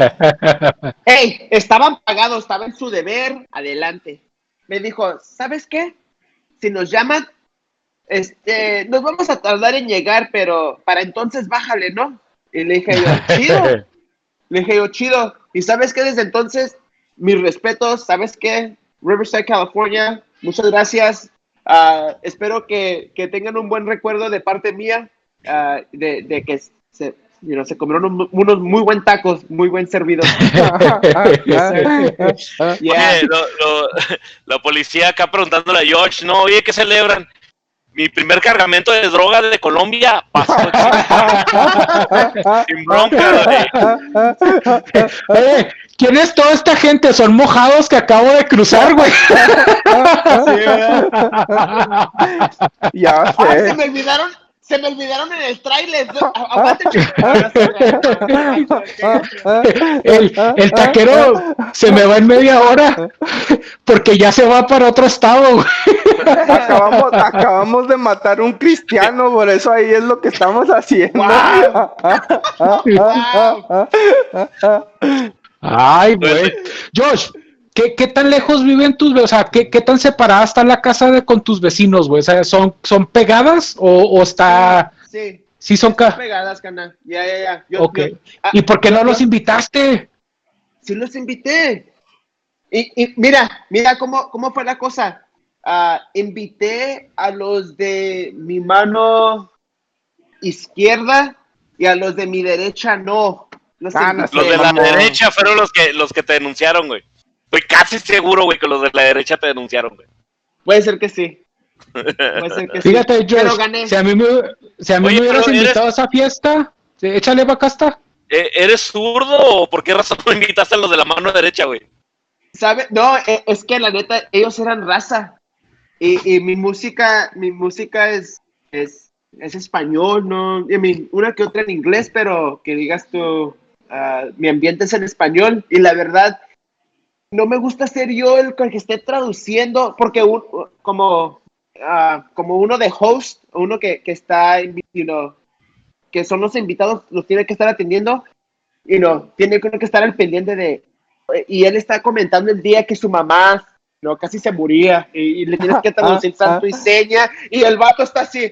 Ey, estaban pagados, estaba en su deber, adelante. Me dijo, ¿sabes qué? Si nos llaman, este, nos vamos a tardar en llegar, pero para entonces bájale, ¿no? Y le dije yo, chido. Le dije yo, chido. Y sabes qué, desde entonces, mis respetos, ¿sabes qué? Riverside, California, muchas gracias Uh, espero que, que, tengan un buen recuerdo de parte mía, uh, de, de, que se, you know, se comieron unos muy buen tacos, muy buen servido. yeah. lo, lo, la policía acá preguntándole a George, no, oye, ¿qué celebran? Mi primer cargamento de droga de Colombia pasó. Sin bronca, eh, ¿Quién es toda esta gente? Son mojados que acabo de cruzar, güey. ya sé. se me olvidaron, se me olvidaron en el tráiler. el, el taquero se me va en media hora porque ya se va para otro estado. Güey. Acabamos, acabamos de matar un cristiano, por eso ahí es lo que estamos haciendo. Ay, güey. Josh, ¿qué, ¿qué, tan lejos viven tus, o sea, qué, qué tan separada está la casa de con tus vecinos, güey? O sea, ¿son, son pegadas o, o está... Sí. Sí son, pegadas, cana. Ya, ya, ya. Yo, ok. Yo, ah, ¿Y por qué no los invitaste? Sí los invité. Y, y mira, mira cómo, cómo fue la cosa. Uh, invité a los de mi mano izquierda y a los de mi derecha no. Los, ah, no, los de la derecha fueron los que, los que te denunciaron, güey. Estoy casi seguro, güey, que los de la derecha te denunciaron, güey. Puede ser que sí. Puede ser que Fíjate, sí. Josh, gané. si a mí me, si a mí Oye, me hubieras invitado eres... a esa fiesta, échale bacasta. ¿E-, ¿Eres zurdo o por qué razón no invitaste a los de la mano derecha, güey? ¿Sabe? No, e-, es que la neta, ellos eran raza. Y, y mi música, mi música es, es, es español, ¿no? I mean, una que otra en inglés, pero que digas tú, uh, mi ambiente es en español. Y la verdad, no me gusta ser yo el que esté traduciendo, porque un, como, uh, como uno de host, uno que, que está, you know, que son los invitados, los tiene que estar atendiendo, y you no, know, tiene que estar al pendiente de, y él está comentando el día que su mamá no, casi se moría y, y le tienes que traducir santo y seña y el vato está así.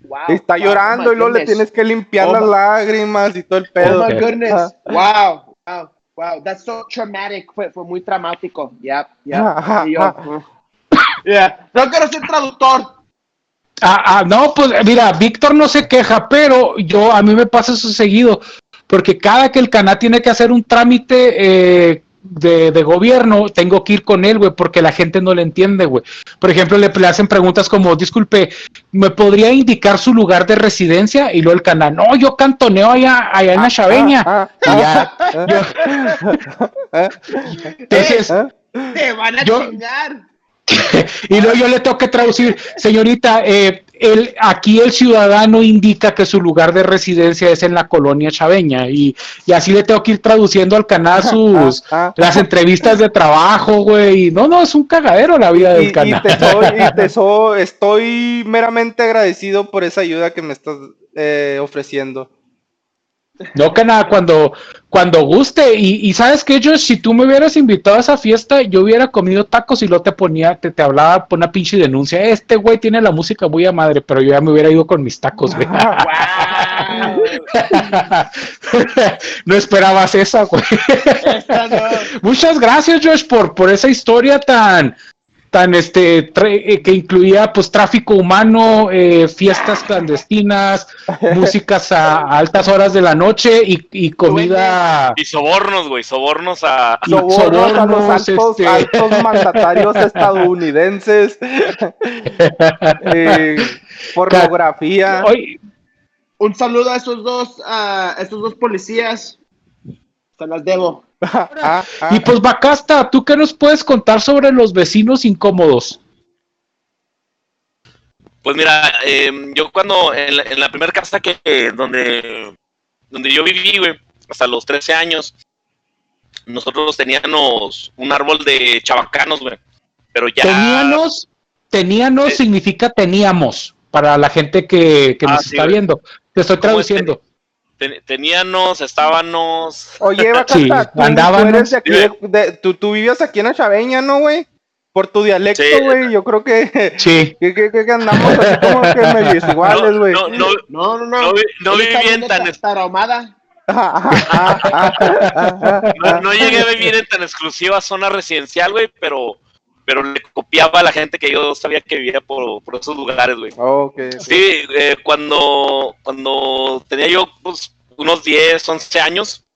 Wow, está wow, llorando oh y luego le tienes que limpiar oh las lágrimas y todo el pedo. Oh my goodness. wow, wow, wow. That's so traumatic. Fue, fue muy traumático. Yeah, yeah. yo, yeah. No quiero ser traductor. Ah, ah, no, pues mira, Víctor no se queja, pero yo a mí me pasa eso seguido, porque cada que el canal tiene que hacer un trámite eh, de, de, gobierno, tengo que ir con él, güey, porque la gente no le entiende, güey. Por ejemplo, le, le, hacen preguntas como, disculpe, ¿me podría indicar su lugar de residencia? Y luego el canal, no, yo cantoneo allá, allá en la Chaveña. Ah, ah, ah, ya, Entonces, te van a yo, chingar. y luego yo le tengo que traducir, señorita, eh, el, aquí el ciudadano indica que su lugar de residencia es en la colonia chaveña y, y así le tengo que ir traduciendo al canal sus las entrevistas de trabajo, güey. No, no, es un cagadero la vida del y, canal. Y te soy, y te soy, estoy meramente agradecido por esa ayuda que me estás eh, ofreciendo. No, que nada, cuando, cuando guste. Y, y sabes que yo, si tú me hubieras invitado a esa fiesta, yo hubiera comido tacos y lo te ponía, te, te hablaba por una pinche denuncia. Este güey tiene la música muy a madre, pero yo ya me hubiera ido con mis tacos, güey. no esperabas esa, güey. No. Muchas gracias, Josh, por, por esa historia tan, tan este eh, que incluía pues tráfico humano, eh, fiestas clandestinas, músicas a, a, altas horas de la noche y, y comida y sobornos, güey, sobornos a sobornos, sobornos a los altos, este... altos mandatarios estadounidenses, eh, pornografía. Hoy, un saludo a esos dos, a estos dos policías. Se las debo. Ah, ah, y pues Bacasta, ¿tú qué nos puedes contar sobre los vecinos incómodos? Pues mira, eh, yo cuando en la, en la primera casa que eh, donde, donde yo viví, güey, hasta los 13 años, nosotros teníamos un árbol de chabacanos, güey. Pero ya. Teníamos, teníamos eh, significa teníamos, para la gente que, que nos ah, está viendo. Te estoy traduciendo teníamos, estábamos. Oye, Bacata, sí, tú, andaban, tú, eres de aquí, de, de, tú, tú, vivías aquí en la Chaveña, ¿no, güey? Por tu dialecto, güey, sí. yo creo que, sí. que, que, que, andamos así como que medio iguales, güey. No, no, no, no, no, no, viví bien tan no, no llegué a vivir en tan exclusiva zona residencial, güey, pero pero le copiaba a la gente que yo sabía que vivía por, por esos lugares, güey. Okay, okay. Sí, eh, cuando, cuando tenía yo pues, unos 10, 11 años,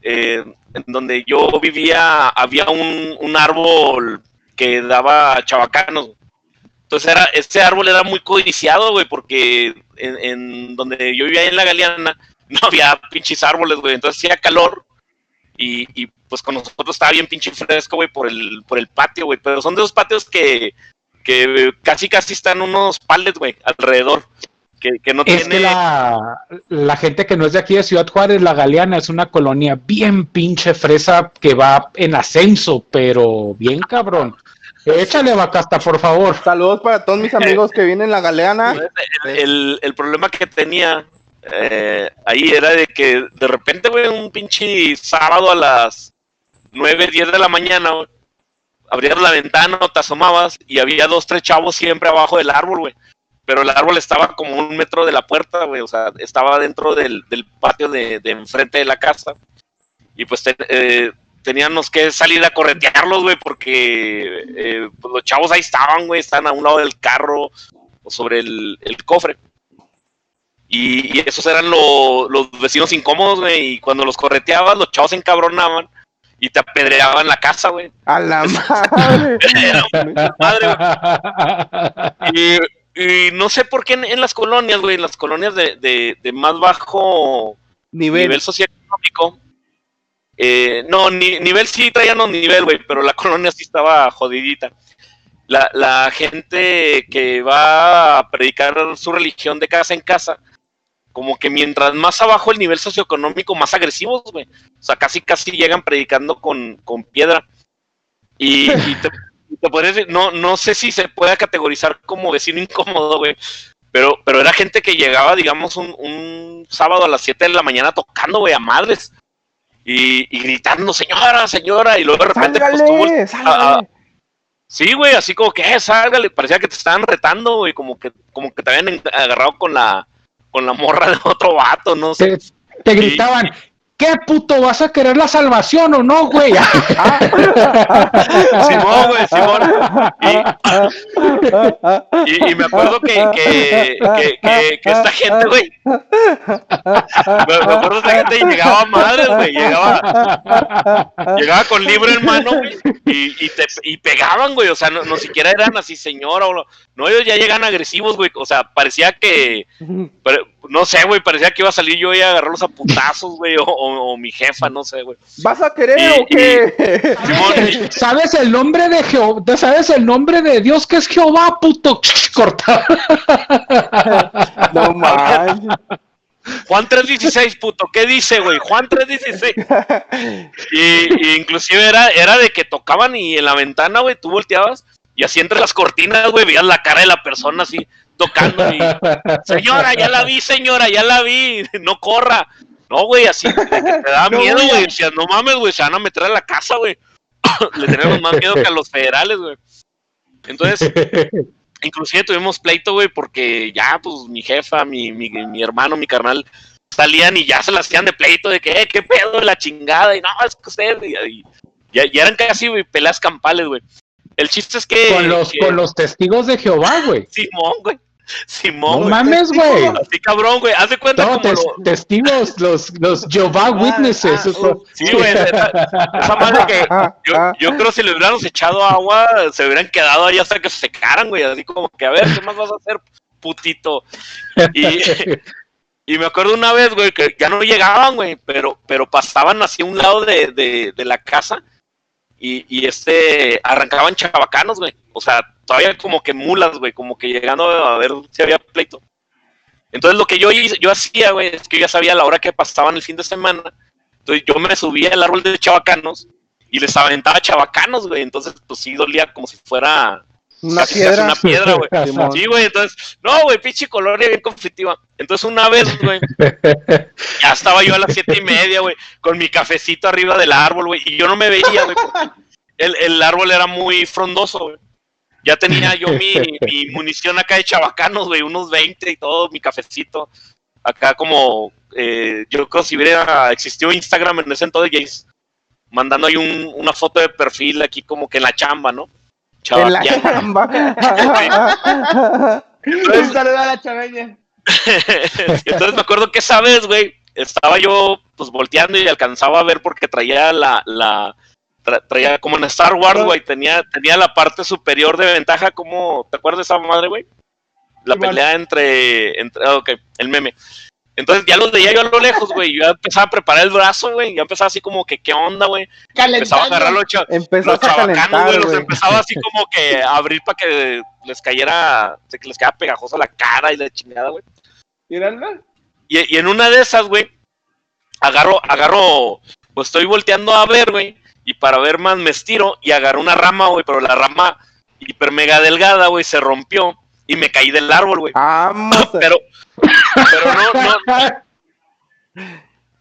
eh, en donde yo vivía, había un, un, árbol que daba chavacanos. Entonces era, este árbol era muy codiciado, güey, porque en, en, donde yo vivía en la Galeana no había pinches árboles, güey. Entonces hacía calor y, y, pues con nosotros estaba bien pinche fresco, güey, por el, por el patio, güey. Pero son de esos patios que, que casi casi están unos pallets, güey, alrededor. Que, que no es tiene... que la, la, gente que no es de aquí de Ciudad Juárez, la Galeana, es una colonia bien pinche fresa que va en ascenso, pero bien cabrón. Échale vacasta, por favor. Saludos para todos mis amigos que vienen en la Galeana. El, el, el problema que tenía eh, ahí era de que de repente, güey, un pinche sábado a las 9, 10 de la mañana, abrías la ventana o te asomabas y había dos, tres chavos siempre abajo del árbol, güey. Pero el árbol estaba como un metro de la puerta, güey. O sea, estaba dentro del, patio de, enfrente de la casa. Y pues eh, teníamos que salir a corretearlos, güey, porque eh, pues los chavos ahí estaban, güey, estaban a un lado del carro o sobre el, cofre. Y, esos eran los vecinos incómodos, güey, y cuando los correteabas, los chavos se encabronaban y te apedreaban la casa, güey. A la madre. madre y, no sé por qué en, las colonias, güey, en las colonias de, más bajo nivel, nivel socioeconómico, eh, no, ni, nivel sí traían nivel, güey, pero la colonia sí estaba jodidita. La, la, gente que va a predicar su religión de casa en casa, como que mientras más abajo el nivel socioeconómico, más agresivos, güey. O sea, casi casi llegan predicando con, piedra. Y, te, podría decir, no, no sé si se puede categorizar como vecino incómodo, güey. Pero, pero era gente que llegaba, digamos, un, un sábado a las 7 de la mañana tocando, güey, a madres y, gritando, señora, señora, y luego de repente pues, Sí, güey, así como que, eh, sálgale, parecía que te estaban retando, güey, como que, como que te habían agarrado con la, con la morra de otro vato, no sé. Te, gritaban, ¿Qué puto vas a querer la salvación o no, güey? Simón, güey, Simón. Y, y, me acuerdo que, que, que, que, esta gente, güey. Me, acuerdo que esta gente llegaba madre, güey. Llegaba, llegaba con libro en mano, güey. Y, y, te, y pegaban, güey. O sea, no, no siquiera eran así, señora. O, no, ellos ya llegan agresivos, güey. O sea, parecía que. No sé, güey. Parecía que iba a salir yo y a agarrarlos a putazos, güey. O, o, mi jefa, no sé, güey. ¿Vas a querer o qué? ¿Sabes el nombre de Jehová? ¿Sabes el nombre de Dios que es Jehová, puto? Corta. no manches. Juan 3.16, puto, ¿qué dice, güey? Juan 3.16. Y, y inclusive era, era de que tocaban y en la ventana, güey, tú volteabas y así entre las cortinas, güey, veías la cara de la persona así tocando y, señora, ya la vi, señora, ya la vi, no corra. No, güey, así te da miedo, güey. Decías, no mames, güey, se van a meter a la casa, güey. Le tenemos más miedo que a los federales, güey. Entonces, inclusive tuvimos pleito, güey, porque ya, pues, mi jefa, mi, mi, mi hermano, mi carnal, salían y ya se las hacían de pleito de que, eh, qué pedo, la chingada, y no, es que ustedes, y, ya, ya, eran casi, güey, peleas campales, güey. El chiste es que. Con los, con los testigos de Jehová, güey. Simón, güey. Simón. No mames, güey. Así cabrón, güey. Haz de cuenta no, como testigos, los, los Jehová ah, Witnesses. Ah, sí, güey. Esa, madre que ah, yo, yo creo que si le hubiéramos echado agua, se hubieran quedado ahí hasta que se secaran, güey. Así como que, a ver, ¿qué más vas a hacer, putito? Y, y me acuerdo una vez, güey, que ya no llegaban, güey, pero, pero pasaban así a un lado de, de, de la casa y, este, arrancaban chavacanos, güey. O sea, todavía como que mulas, güey, como que llegando a ver si había pleito. Entonces lo que yo, yo hacía, güey, es que yo ya sabía la hora que pasaban el fin de semana. Entonces yo me subía al árbol de chavacanos y les aventaba chavacanos, güey. Entonces, pues sí dolía como si fuera una piedra. una piedra, güey. sí, güey, entonces, no, güey, pinche colonia bien conflictiva. Entonces, una vez, güey, ya estaba yo a las siete y media, güey, con mi cafecito arriba del árbol, güey, y yo no me veía, güey, el, el árbol era muy frondoso, güey. Ya tenía yo mi, mi munición acá de chavacanos, güey, unos 20 y todo, mi cafecito. Acá como, eh, yo creo si hubiera existido Instagram en ese entonces, mandando ahí un, una foto de perfil aquí como que en la chamba, ¿no? En la chamba. Entonces, a la chaveña. Entonces me acuerdo que esa vez, güey, estaba yo pues volteando y alcanzaba a ver porque traía la, la traía como en Star Wars, güey, tenía, tenía la parte superior de ventaja, como, ¿te acuerdas de esa madre, güey? La pelea entre, entre, ah, ok, el meme. Entonces ya los veía yo a lo lejos, güey. Yo ya empezaba a preparar el brazo, güey. Ya empezaba así como que, ¿qué onda, güey? Empezaba a agarrar los, cha los chavacanos, güey. Los empezaba así como que a abrir para que les cayera, que les quedara pegajosa la cara y la chingada, güey. ¿Y, y en una de esas, güey, agarro, agarro, pues estoy volteando a ver, güey. Y para ver más me estiro y agarro una rama, güey. Pero la rama hiper mega delgada, güey, se rompió y me caí del árbol, güey. pero, pero no, no.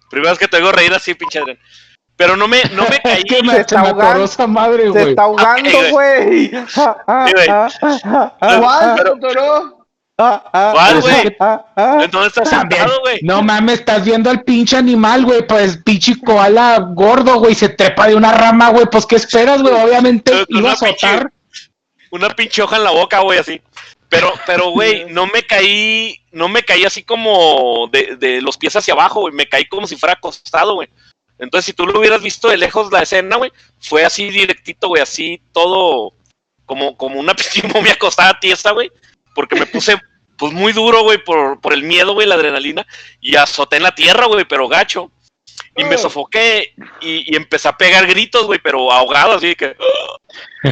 Primera vez que te digo reír así, pinche Adrián. Pero no me, no me caí. que me, Se está ahogando. esa madre, Se güey. está ahogando, güey. Ah, ah, güey. ah, ah, ah, ¿Cuál, ah, ah, ¿Cuál, ah, güey? ah, ah. Entonces estás sentado, güey. No mames, estás viendo al pinche animal, güey. Pues pinche koala gordo, güey. Se trepa de una rama, güey. Pues, ¿qué esperas, güey? Obviamente iba a azotar. Una pinche hoja en la boca, güey, así. Pero, pero, güey, no me caí, no me caí así como de, de los pies hacia abajo, güey. Me caí como si fuera acostado, güey. Entonces, si tú lo hubieras visto de lejos la escena, güey, fue así directito, güey, así todo como, como una momia acostada tiesa, güey. Porque me puse, pues, muy duro, güey, por, por el miedo, güey, la adrenalina. Y azoté en la tierra, güey, pero gacho. Y me sofoqué y, y empecé a pegar gritos, güey, pero ahogado, así que...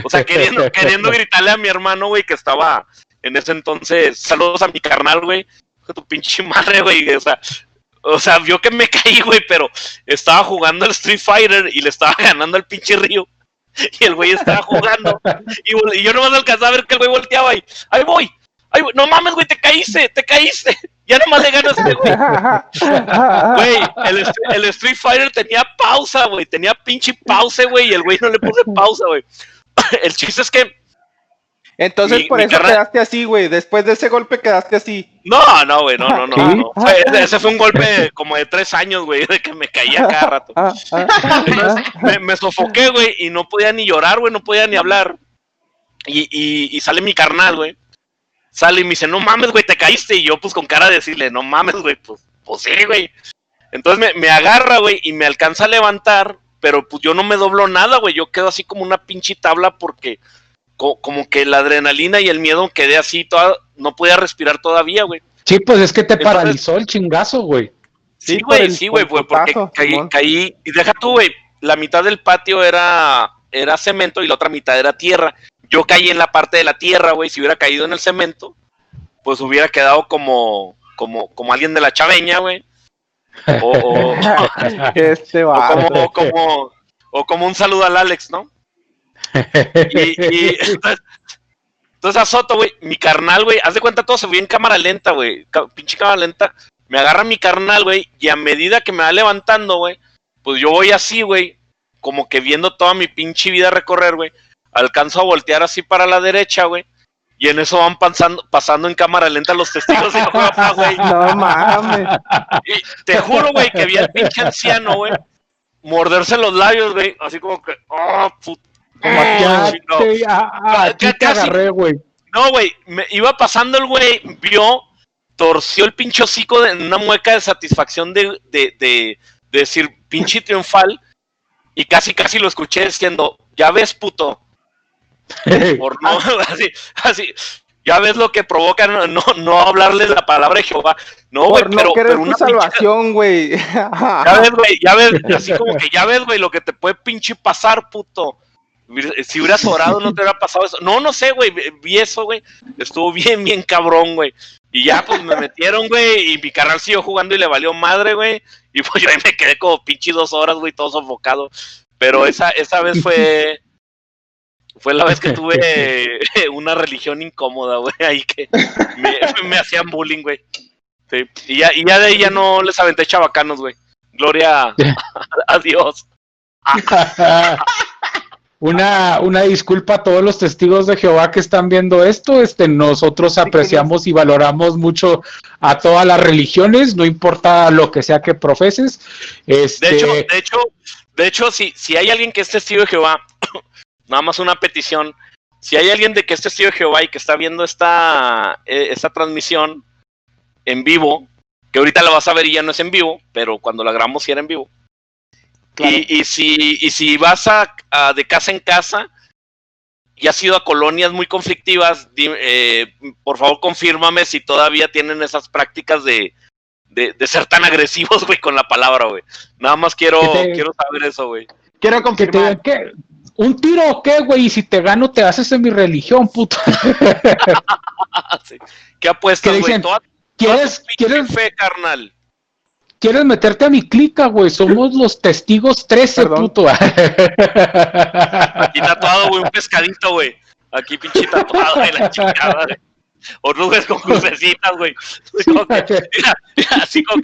O sea, queriendo, queriendo gritarle a mi hermano, güey, que estaba en ese entonces. Saludos a mi carnal, güey. Tu pinche madre, güey. O sea, o sea, vio que me caí, güey, pero estaba jugando el Street Fighter y le estaba ganando al pinche río. Y el güey estaba jugando. Y, y yo nomás alcanzaba a ver que el güey volteaba y. ¡Ahí voy! ¡Ahí voy! ¡No mames, güey! ¡Te caíste! ¡Te caíste! Ya nomás le gano a este güey. Güey, el, el Street Fighter tenía pausa, güey. Tenía pinche pausa, güey. Y el güey no le puse pausa, güey. El chiste es que. Entonces, Mi- por mi eso carnal- quedaste así, güey. Después de ese golpe quedaste así. No, no, güey. No, no, no. ¿Sí? no. Fue- ese fue un golpe como de tres años, güey. De que me caía cada rato. Ah, ah, ah, Entonces, me, me sofoqué, güey. Y no podía ni llorar, güey. No podía ni hablar. Y, y, y sale mi carnal, güey. Sale y me dice, no mames, güey, te caíste. Y yo, pues, con cara de decirle, no mames, güey. Pues, pues sí, güey. Entonces me, me agarra, güey, y me alcanza a levantar. Pero pues yo no me doblo nada, güey. Yo quedo así como una pinche tabla porque co- como que la adrenalina y el miedo quedé así, toda, no podía respirar todavía, güey. Sí, pues es que te Entonces- paralizó el chingazo, güey. Sí, por güey, sí, por güey, güey, porque caí, caí- y deja tú, güey, la mitad del patio era, era cemento y la otra mitad era tierra. Yo caí en la parte de la tierra, güey, si hubiera caído en el cemento, pues hubiera quedado como, como, como alguien de la chaveña, güey. O, o- Este o como, como, o como un saludo al Alex, ¿no? Y, y entonces, a Soto, güey, mi carnal, güey, haz de cuenta todo se ve en cámara lenta, güey, pinche cámara lenta. Me agarra mi carnal, güey, y a medida que me va levantando, güey, pues yo voy así, güey, como que viendo toda mi pinche vida recorrer, güey. Alcanzo a voltear así para la derecha, güey. Y en eso van pasando, pasando en cámara lenta los testigos de Jehová, güey. No mames. Y te juro, güey, que vi al pinche anciano, güey, morderse los labios, güey, así como que, oh, no. te, aquí Ya te casi. agarré, güey. No, güey, me iba pasando el güey, vio, torció el pinche hocico de- en una mueca de satisfacción de, de, de, de decir pinche triunfal, y casi, casi lo escuché diciendo, ya ves, puto, por no, así, así, ya ves lo que provoca no, no, no hablarles la palabra de Jehová. No, güey, no pero, una salvación, güey. ya ves, güey, ya ves, así como que ya ves, güey, lo que te puede pinche pasar, puto. Si hubieras orado, no te hubiera pasado eso. No, no sé, güey, vi eso, güey. Estuvo bien, bien cabrón, güey. Y ya, pues me metieron, güey, y mi carnal siguió jugando y le valió madre, güey. Y pues yo ahí me quedé como pinche dos horas, güey, todo sofocado. Pero esa, esa vez fue. Fue la vez que tuve una religión incómoda, güey, ahí que me, me hacían bullying, güey. Sí. Y, ya, y ya de ahí ya no les aventé chabacanos, güey. Gloria a, a Dios. Una, una disculpa a todos los testigos de Jehová que están viendo esto. Este, nosotros apreciamos y valoramos mucho a todas las religiones, no importa lo que sea que profeses. Este, De hecho, de hecho, de hecho, si, si hay alguien que es testigo de Jehová, nada más una petición. Si hay alguien de que es testigo de Jehová y que está viendo esta, eh, esta transmisión en vivo, que ahorita la vas a ver y ya no es en vivo, pero cuando la grabamos sí era en vivo. Claro. Y, y si, y si vas a, a de casa en casa y has ido a colonias muy conflictivas, di- eh, por favor confírmame si todavía tienen esas prácticas de, de, de ser tan agresivos, güey, con la palabra, güey. Nada más quiero, te- quiero saber eso, güey. Quiero que te confirmar. ¿qué? ¿Un tiro o qué, güey? Y si te gano, te haces en mi religión, puto. Sí. ¿Qué apuestas, güey? dicen, Toda, toda ¿Quieres, tu pinche ¿quieres, fe, carnal. ¿Quieres meterte a mi clica, güey? Somos los testigos 13, Perdón. puto. Aquí tatuado, güey, un pescadito, güey. Aquí pinche tatuado de la chingada, güey. o nubes con crucecitas, güey. Así como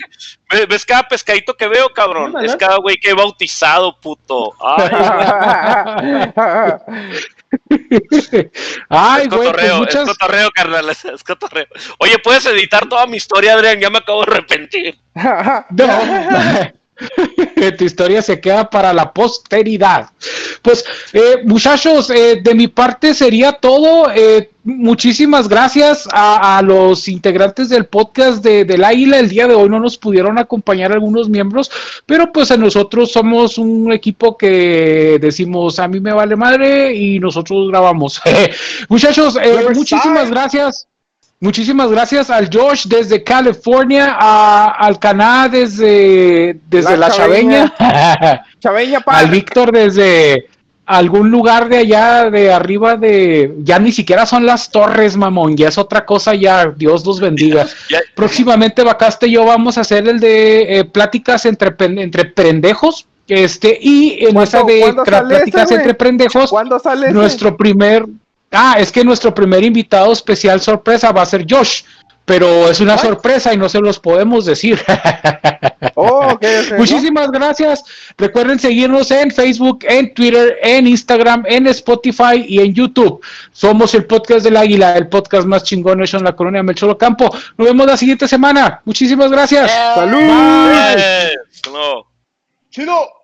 que, ¿ves cada pescadito que veo, cabrón? Es cada güey que he bautizado, puto. Ay, Ay, es güey, pues cotorreo, muchas... es cotorreo, carnal, es, es cotorreo. Oye, ¿puedes editar toda mi historia, Adrián? Ya me acabo de arrepentir. No. tu historia se queda para la posteridad. Pues, eh, muchachos, eh, de mi parte sería todo. Eh, muchísimas gracias a, a, los integrantes del podcast de, del Águila. El día de hoy no nos pudieron acompañar algunos miembros, pero pues a nosotros somos un equipo que decimos a mí me vale madre y nosotros grabamos. muchachos, eh, muchísimas gracias. Muchísimas gracias al Josh desde California, a, al Caná desde, desde la, la Chaveña, Chaveña. Al Víctor desde algún lugar de allá de arriba de, ya ni siquiera son las torres, mamón, ya es otra cosa ya, Dios los bendiga. Próximamente Bacaste y yo vamos a hacer el de eh, pláticas entre, entre pendejos, este, y en esa de pláticas ese, entre pendejos, ¿Cuándo sale nuestro ese? primer Ah, es que nuestro primer invitado especial sorpresa va a ser Josh, pero es una ¿What? sorpresa y no se los podemos decir. Oh, okay, okay, Muchísimas ¿no? gracias. Recuerden seguirnos en Facebook, en Twitter, en Instagram, en Spotify y en YouTube. Somos el podcast del Águila, el podcast más chingón hecho en la colonia Melchor Campo. Nos vemos la siguiente semana. Muchísimas gracias. ¡Salud! Bye. Bye. Chido.